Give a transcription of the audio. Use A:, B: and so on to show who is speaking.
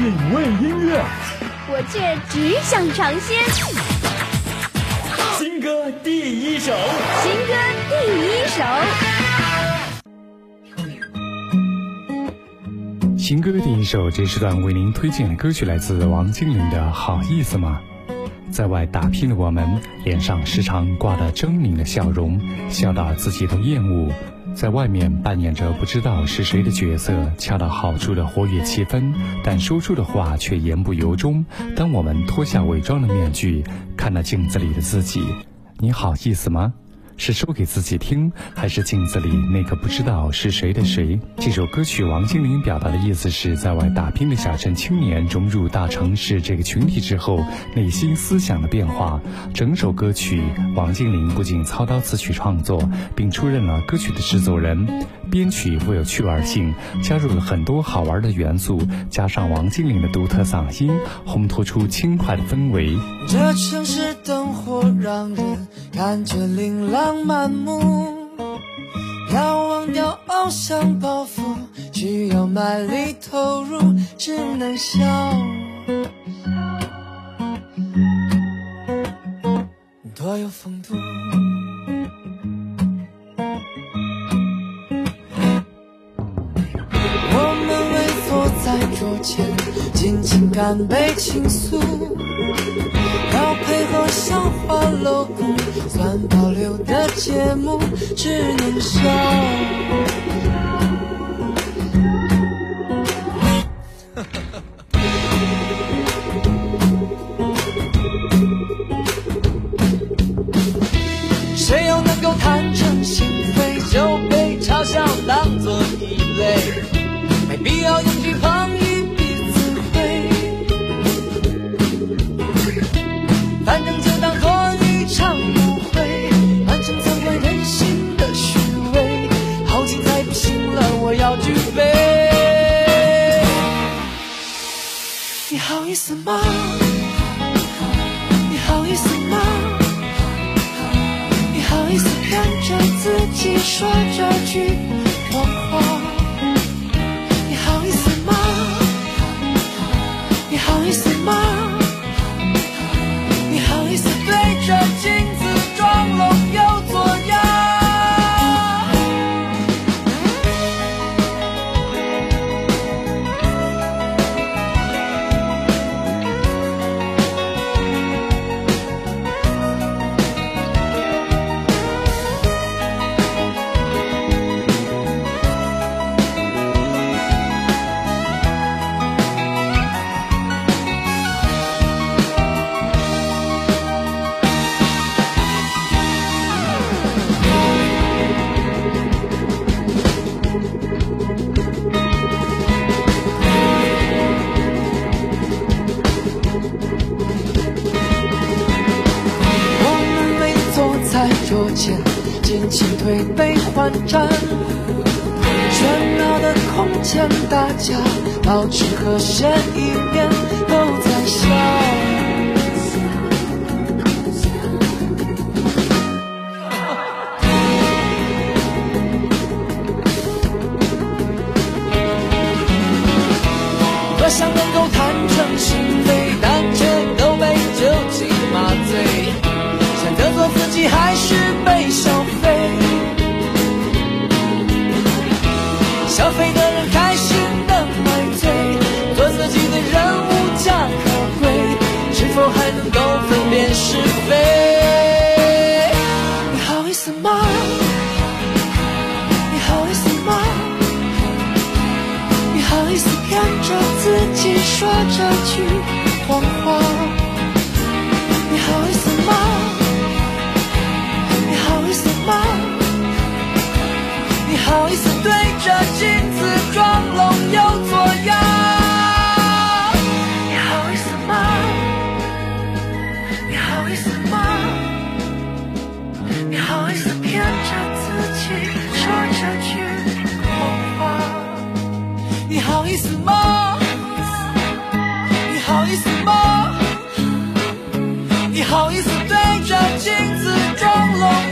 A: 品味音乐，
B: 我却只想尝鲜。
A: 新歌第一首，
B: 新歌第一
C: 首，新歌第一首，这时段为您推荐的歌曲来自王精灵的《好意思吗》。在外打拼的我们，脸上时常挂着狰狞的笑容，笑到自己都厌恶。在外面扮演着不知道是谁的角色，恰到好处的活跃气氛，但说出的话却言不由衷。当我们脱下伪装的面具，看到镜子里的自己，你好意思吗？是说给自己听，还是镜子里那个不知道是谁的谁？这首歌曲王心凌表达的意思是在外打拼的小镇青年融入大城市这个群体之后，内心思想的变化。整首歌曲，王心凌不仅操刀词曲创作，并出任了歌曲的制作人。编曲富有趣味性，加入了很多好玩的元素，加上王心凌的独特嗓音，烘托出轻快的氛围。
D: 这城市灯火让人感觉琳琅满目，要忘掉偶像包袱，需要卖力投入，只能笑。多有风度。桌前，尽情干杯倾诉，要配合笑话露骨，算保留的节目只能笑。谁又能够弹出你好意思吗？你好意思吗？你好意思骗着自己说这句谎话？你好意思吗？你好意思吗？尽情推杯换盏，喧闹的空间，大家保持和谐，一边都在笑。多想还能够分辨是非？你好意思吗？你好意思吗？你好意思骗着自己说这句谎话？你好意思吗？你好意思吗？你好意思对着意思吗？你好意思吗？你好意思对着镜子装聋？